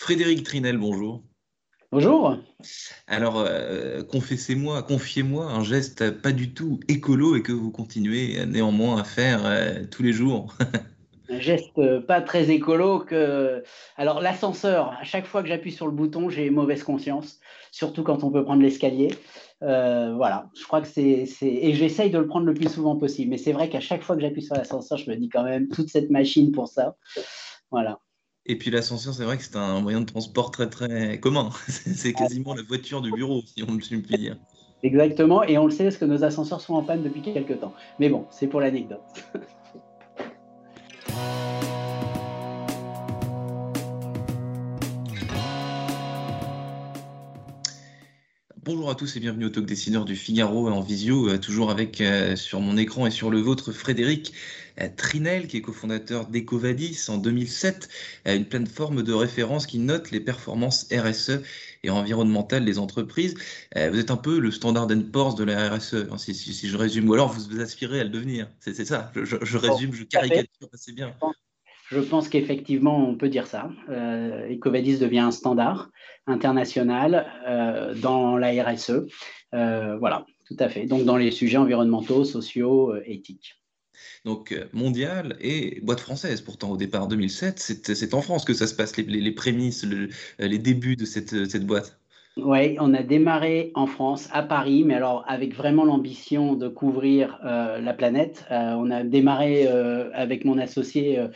Frédéric Trinel, bonjour. Bonjour. Alors, euh, confessez-moi, confiez-moi un geste pas du tout écolo et que vous continuez néanmoins à faire euh, tous les jours. un geste pas très écolo que. Alors, l'ascenseur, à chaque fois que j'appuie sur le bouton, j'ai mauvaise conscience, surtout quand on peut prendre l'escalier. Euh, voilà, je crois que c'est. Et j'essaye de le prendre le plus souvent possible. Mais c'est vrai qu'à chaque fois que j'appuie sur l'ascenseur, je me dis quand même, toute cette machine pour ça. Voilà. Et puis l'ascenseur, c'est vrai que c'est un moyen de transport très très commun. C'est quasiment la voiture du bureau, si on me suit dire. Exactement, et on le sait parce que nos ascenseurs sont en panne depuis quelques temps. Mais bon, c'est pour l'anecdote. Bonjour à tous et bienvenue au Talk Décideur du Figaro en visio, euh, toujours avec euh, sur mon écran et sur le vôtre Frédéric euh, Trinel, qui est cofondateur d'Ecovadis en 2007, une plateforme de référence qui note les performances RSE et environnementales des entreprises. Vous êtes un peu le standard Poor's de la RSE, hein, si, je résume, ou alors vous aspirez à le devenir. C'est ça, je, résume, je caricature assez bien. Je pense qu'effectivement, on peut dire ça. Euh, Ecovadis devient un standard international euh, dans la RSE. Euh, voilà, tout à fait. Donc, dans les sujets environnementaux, sociaux, éthiques. Donc, mondial et boîte française, pourtant, au départ 2007, c'est en France que ça se passe, les, prémices, les débuts de cette, cette boîte. Oui, on a démarré en France, à Paris, mais alors avec vraiment l'ambition de couvrir la planète. on a démarré avec mon associé euh,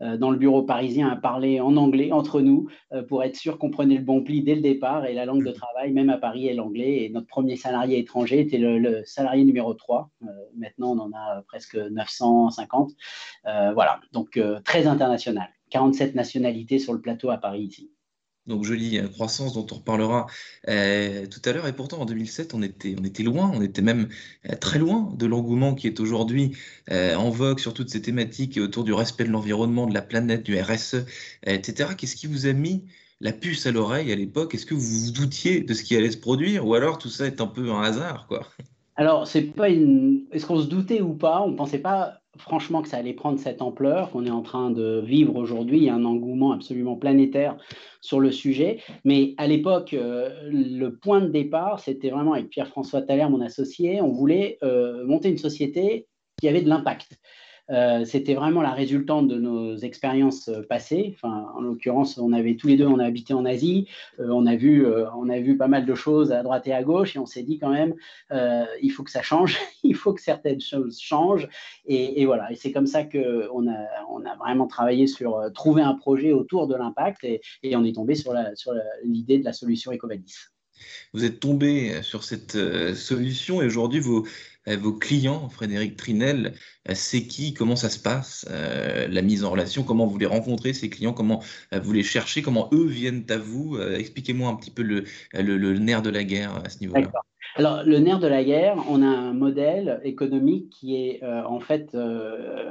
dans le bureau parisien à parler en anglais entre nous euh, pour être sûr qu'on prenait le bon pli dès le départ. Et la langue de travail, même à Paris, est l'anglais. Et notre premier salarié étranger était le, salarié numéro 3. Euh, maintenant, on en a presque 950. voilà, donc très international. 47 nationalités sur le plateau à Paris ici donc jolie euh, croissance dont on reparlera euh, tout à l'heure. Et pourtant, en 2007, on était, on était loin, on était même euh, très loin de l'engouement qui est aujourd'hui en vogue sur toutes ces thématiques autour du respect de l'environnement, de la planète, du RSE, etc. Qu'est-ce qui vous a mis la puce à l'oreille à l'époque? Est-ce que vous vous doutiez de ce qui allait se produire? Ou alors tout ça est un peu un hasard quoi? Alors, c'est pas une. Est-ce qu'on se doutait ou pas? On ne pensait pas franchement que ça allait prendre cette ampleur qu'on est en train de vivre aujourd'hui. Il y a un engouement absolument planétaire sur le sujet. Mais à l'époque, euh, le point de départ, c'était vraiment avec Pierre-François Thaler, mon associé, on voulait euh, monter une société qui avait de l'impact. Euh, c'était vraiment la résultante de nos expériences euh, passées. En l'occurrence, on avait tous les deux, on a habité en Asie, euh, on a vu, on a vu pas mal de choses à droite et à gauche, et on s'est dit quand même, il faut que ça change, il faut que certaines choses changent, et, voilà. Et c'est comme ça que on a, on a vraiment travaillé sur trouver un projet autour de l'impact, et, on est tombé sur l'idée de la solution Ecovadis. Vous êtes tombé sur cette solution et aujourd'hui, vous, vos clients, Frédéric Trinel, euh, c'est qui, comment ça se passe, euh, la mise en relation, comment vous les rencontrez, ces clients, comment vous les cherchez, comment eux viennent à vous? Expliquez-moi un petit peu le, nerf de la guerre à ce niveau-là. Alors, le nerf de la guerre, on a un modèle économique qui est en fait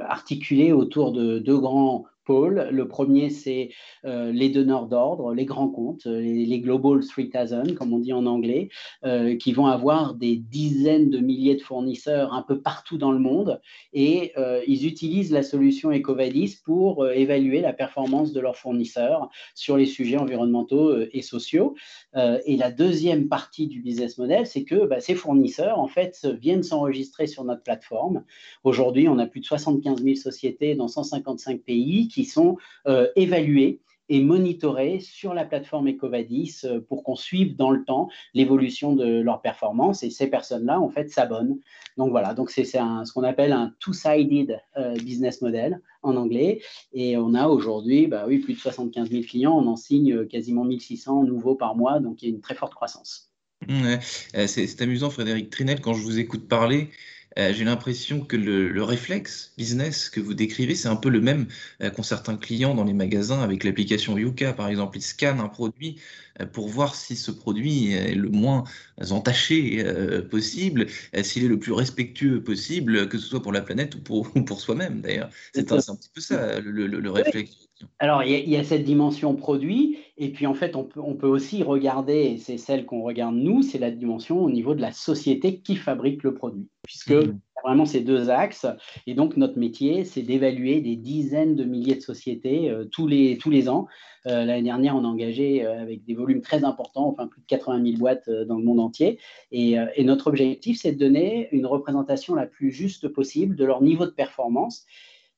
articulé autour de deux grands le premier, c'est euh, les donneurs d'ordre, les grands comptes, les, Global 3000, comme on dit en anglais, euh, qui vont avoir des dizaines de milliers de fournisseurs un peu partout dans le monde. Et euh, ils utilisent la solution Ecovadis pour évaluer la performance de leurs fournisseurs sur les sujets environnementaux et sociaux. et la deuxième partie du business model, c'est que bah, ces fournisseurs, en fait, viennent s'enregistrer sur notre plateforme. Aujourd'hui, on a plus de 75 000 sociétés dans 155 pays qui qui sont euh, évalués et monitorés sur la plateforme Ecovadis euh, pour qu'on suive dans le temps l'évolution de leur performance. Et ces personnes-là, en fait, s'abonnent. Donc voilà, donc c'est ce qu'on appelle un two-sided euh, business model en anglais. Et on a aujourd'hui, bah oui, plus de 75 000 clients. On en signe quasiment 1600 nouveaux par mois. Donc il y a une très forte croissance. C'est amusant, Frédéric Trinel, quand je vous écoute parler. Euh, j'ai l'impression que le, réflexe business que vous décrivez, c'est un peu le même euh, qu'ont certains clients dans les magasins avec l'application Yuka, par exemple. Ils scannent un produit euh, pour voir si ce produit est le moins entaché possible, s'il est le plus respectueux possible, que ce soit pour la planète ou pour, pour soi-même d'ailleurs. C'est un, petit peu ça le, réflexe. Alors, il y, a cette dimension produit, et puis en fait, on peut, on peut aussi regarder, et c'est celle qu'on regarde nous, c'est la dimension au niveau de la société qui fabrique le produit. Puisque mmh. vraiment ces deux axes. Et donc, notre métier, c'est d'évaluer des dizaines de milliers de sociétés euh, tous, les, tous les ans. Euh, l'année dernière, on a engagé euh, avec des volumes très importants, enfin plus de 80 000 boîtes dans le monde entier. Et, et notre objectif, c'est de donner une représentation la plus juste possible de leur niveau de performance.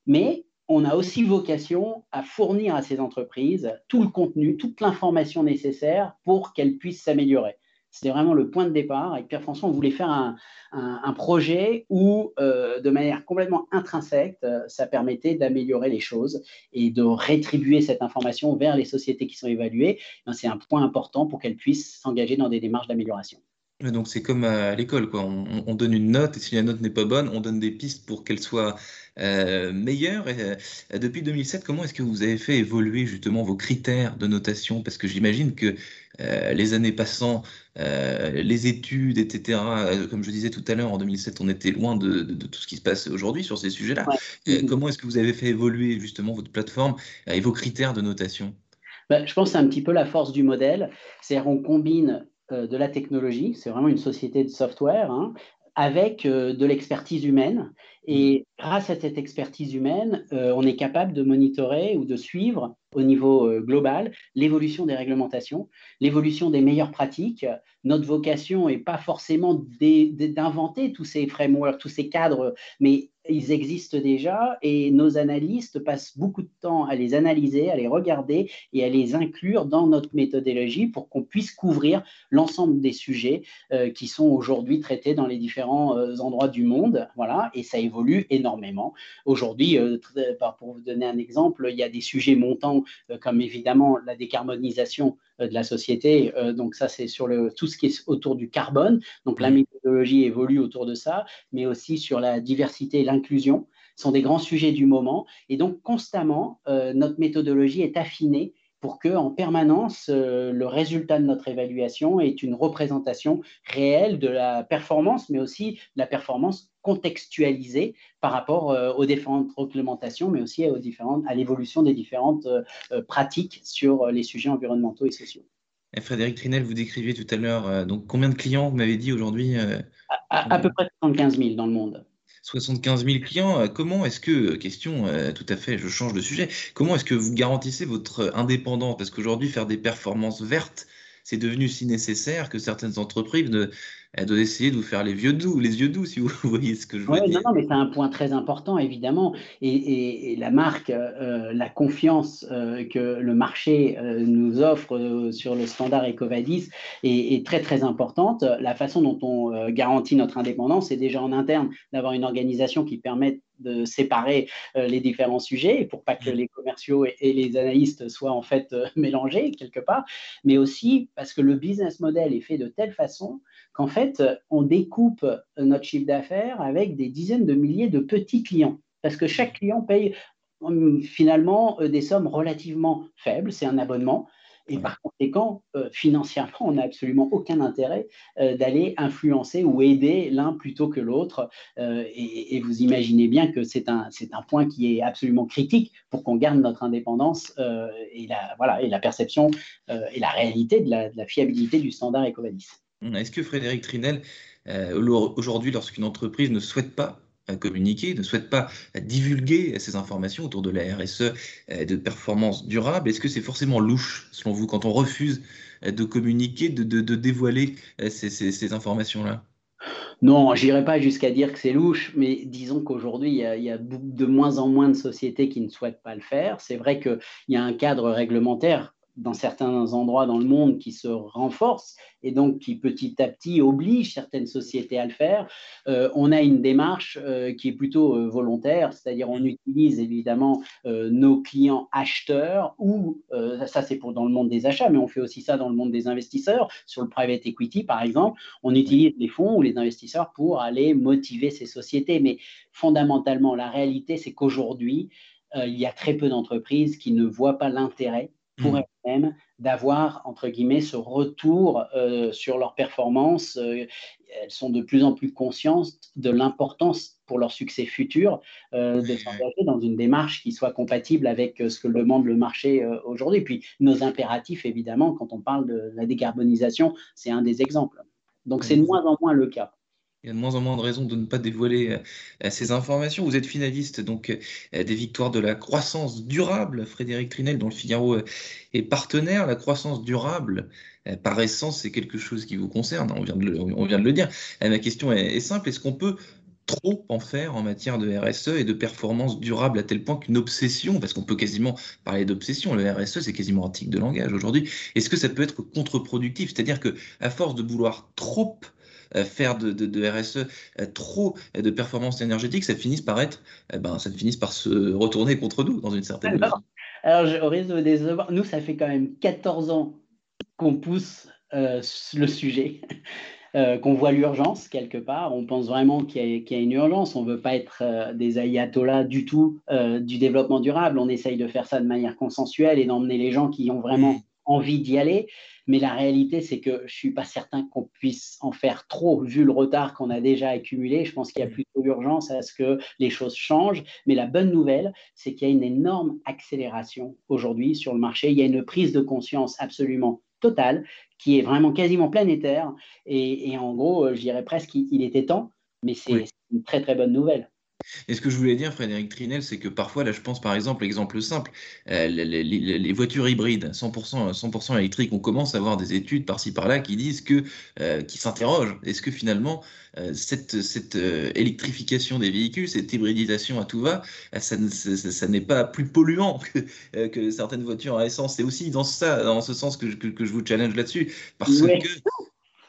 Mais on a aussi vocation à fournir à ces entreprises tout le contenu, toute l'information nécessaire pour qu'elles puissent s'améliorer. C'était vraiment le point de départ. Avec Pierre-François, on voulait faire un, projet où, euh, de manière complètement intrinsèque, euh, ça permettait d'améliorer les choses et de rétribuer cette information vers les sociétés qui sont évaluées. C'est un point important pour qu'elles puissent s'engager dans des démarches d'amélioration. Donc c'est comme à l'école, quoi. On, donne une note et si la note n'est pas bonne, on donne des pistes pour qu'elle soit euh, meilleure. Et, depuis 2007, comment est-ce que vous avez fait évoluer justement vos critères de notation? Parce que j'imagine que euh, les années passant, euh, les études, etc., euh, comme je disais tout à l'heure, en 2007, on était loin de, tout ce qui se passe aujourd'hui sur ces sujets-là. Comment est-ce que vous avez fait évoluer justement votre plateforme et vos critères de notation? Ben, Je pense que c'est un petit peu la force du modèle. C'est-à-dire qu'on combine de la technologie, c'est vraiment une société de software, hein, avec de l'expertise humaine. Et mmh. grâce à cette expertise humaine, on est capable de monitorer ou de suivre au niveau euh, global, l'évolution des réglementations, l'évolution des meilleures pratiques. Notre vocation n'est pas forcément d'inventer tous ces frameworks, tous ces cadres, mais ils existent déjà et nos analystes passent beaucoup de temps à les analyser, à les regarder et à les inclure dans notre méthodologie pour qu'on puisse couvrir l'ensemble des sujets euh, qui sont aujourd'hui traités dans les différents euh, endroits du monde. Voilà, et ça évolue énormément. Aujourd'hui, pour vous donner un exemple, il y a des sujets montants euh, comme évidemment la décarbonisation euh, de la société. Euh, donc ça, c'est sur le, tout ce qui est autour du carbone. Donc la méthodologie évolue autour de ça, mais aussi sur la diversité et l'inclusion sont des grands sujets du moment. Et donc constamment, notre méthodologie est affinée pour que en permanence le résultat de notre évaluation est une représentation réelle de la performance, mais aussi de la performance contextualisé par rapport euh, aux différentes réglementations, mais aussi aux différentes, à l'évolution des différentes euh, euh, pratiques sur les sujets environnementaux et sociaux. Et Frédéric Trinel, vous décriviez tout à l'heure, donc combien de clients vous m'avez dit aujourd'hui à, peu près 75 000 dans le monde. 75 000 clients, comment est-ce que, question tout à fait, je change de sujet, comment est-ce que vous garantissez votre indépendance? Parce qu'aujourd'hui, faire des performances vertes, c'est devenu si nécessaire que certaines entreprises ne, doit essayer de vous faire les vieux doux, les yeux doux, si vous voyez ce que je veux dire. Non, mais c'est un point très important, évidemment. Et, la marque, euh, la confiance euh, que le marché euh, nous offre sur le standard EcoVadis est, est, très, très importante. La façon dont on garantit notre indépendance, c'est déjà en interne d'avoir une organisation qui permette de séparer les différents sujets pour pas que mmh. les commerciaux et, les analystes soient en fait mélangés quelque part, mais aussi parce que le business model est fait de telle façon qu'en fait, on découpe notre chiffre d'affaires avec des dizaines de milliers de petits clients. Parce que chaque client paye hum, finalement euh, des sommes relativement faibles, c'est un abonnement. Et par conséquent, euh, financièrement, on n'a absolument aucun intérêt euh, d'aller influencer ou aider l'un plutôt que l'autre. et, vous imaginez bien que c'est un, un point qui est absolument critique pour qu'on garde notre indépendance et, la, voilà, et la perception et la réalité de la, de la fiabilité du standard EcoVadis. Est-ce que Frédéric Trinel, euh, aujourd'hui, lorsqu'une entreprise ne souhaite pas euh, communiquer, ne souhaite pas divulguer ces informations autour de la RSE euh, de performance durable, est-ce que c'est forcément louche, selon vous, quand on refuse de communiquer, de, dévoiler ces, informations-là? Non, je n'irai pas jusqu'à dire que c'est louche, mais disons qu'aujourd'hui, il, y, a de moins en moins de sociétés qui ne souhaitent pas le faire. C'est vrai qu'il y a un cadre réglementaire dans certains endroits dans le monde qui se renforcent et donc qui petit à petit oblige certaines sociétés à le faire. Euh, on a une démarche euh, qui est plutôt euh, volontaire, c'est-à-dire on utilise évidemment nos clients acheteurs ou ça c'est pour dans le monde des achats, mais on fait aussi ça dans le monde des investisseurs sur le private equity par exemple. On utilise les fonds ou les investisseurs pour aller motiver ces sociétés, mais fondamentalement la réalité c'est qu'aujourd'hui il y a très peu d'entreprises qui ne voient pas l'intérêt pour mmh. Elles-mêmes d'avoir, entre guillemets, ce retour euh, sur leur performance. Euh, elles sont de plus en plus conscientes de l'importance pour leur succès futur euh, de s'engager dans une démarche qui soit compatible avec ce que demande le marché aujourd'hui. Puis nos impératifs, évidemment, quand on parle de la décarbonisation, c'est un des exemples. Donc c'est de moins en moins le cas. Il y a de moins en moins de raisons de ne pas dévoiler euh, ces informations. Vous êtes finaliste donc euh, des victoires de la croissance durable, Frédéric Trinel, dont le Figaro euh, est partenaire. La croissance durable, par essence, c'est quelque chose qui vous concerne. On vient de le, dire. Ma question est, simple est-ce qu'on peut trop en faire en matière de RSE et de performance durable à tel point qu'une obsession, parce qu'on peut quasiment parler d'obsession, le RSE c'est quasiment un tic de langage aujourd'hui, est-ce que ça peut être contre-productif? C'est-à-dire que à force de vouloir trop faire de, RSE e, euh, trop de performance énergétique, ça finisse par être, eh ben, ça finisse par se retourner contre nous dans une certaine mesure. Alors, au risque de décevoir, nous, ça fait quand même 14 ans qu'on pousse euh, le sujet. qu'on voit l'urgence quelque part. On pense vraiment qu'il y, a une urgence. On ne veut pas être des ayatollahs du tout du développement durable. On essaye de faire ça de manière consensuelle et d'emmener les gens qui ont vraiment envie d'y aller. Mais la réalité, c'est que je ne suis pas certain qu'on puisse en faire trop, vu le retard qu'on a déjà accumulé. Je pense qu'il y a mm. plutôt urgence à ce que les choses changent. Mais la bonne nouvelle, c'est qu'il y a une énorme accélération aujourd'hui sur le marché. Il y a une prise de conscience absolument totale qui est vraiment quasiment planétaire. Et, en gros, je dirais presque qu'il était temps, mais c'est une très très bonne nouvelle. Et ce que je voulais dire, Frédéric Trinel, c'est que parfois, là, je pense par exemple, exemple simple, euh, les, voitures hybrides 100%, 100 électriques, on commence à voir des études par-ci par-là qui disent que, euh, qui s'interrogent, est-ce que finalement, euh, cette, cette électrification des véhicules, cette hybridisation à tout va, ça, ça, n'est pas plus polluant que, que, certaines voitures à essence? C'est aussi dans, ça, dans ce sens que, que, je vous challenge là-dessus, parce que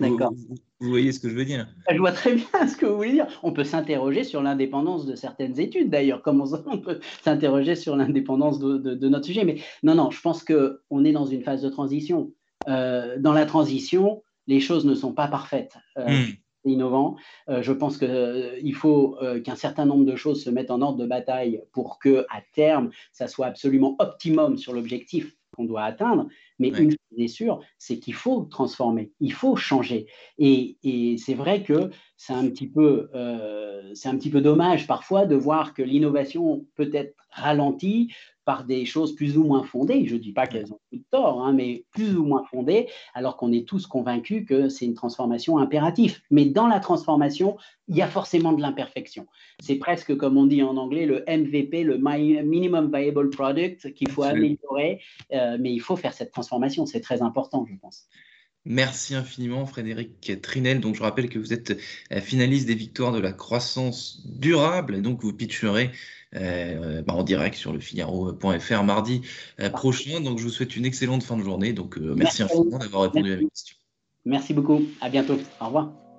D'accord. Vous, voyez ce que je veux dire Je vois très bien ce que vous voulez dire. On peut s'interroger sur l'indépendance de certaines études, d'ailleurs, comme on, peut s'interroger sur l'indépendance de, notre sujet. Mais non, non, je pense qu'on est dans une phase de transition. Euh, dans la transition, les choses ne sont pas parfaites. Euh, hmm. innovant. Euh, je pense qu'il faut qu'un certain nombre de choses se mettent en ordre de bataille pour que, à terme, ça soit absolument optimum sur l'objectif qu'on doit atteindre. Mais une chose est sûre, c'est qu'il faut transformer, il faut changer. Et, c'est vrai que c'est un, petit peu, euh, c'est un petit peu dommage parfois de voir que l'innovation peut être ralentie par des choses plus ou moins fondées. Je ne dis pas qu'elles ont tout tort, hein, mais plus ou moins fondées, alors qu'on est tous convaincus que c'est une transformation impérative. Mais dans la transformation, il y a forcément de l'imperfection. C'est presque, comme on dit en anglais, le MVP, le Minimum Viable Product, qu'il faut améliorer, euh, mais il faut faire cette transformation. C'est très important, je pense. Merci infiniment, Frédéric Trinel. Donc, je rappelle que vous êtes euh, finaliste des victoires de la croissance durable et donc vous pitcherez euh, bah, en direct sur le Figaro.fr mardi euh, prochain. Donc, je vous souhaite une excellente fin de journée. Donc, merci, merci infiniment d'avoir répondu à mes questions. Merci beaucoup. À bientôt. Au revoir.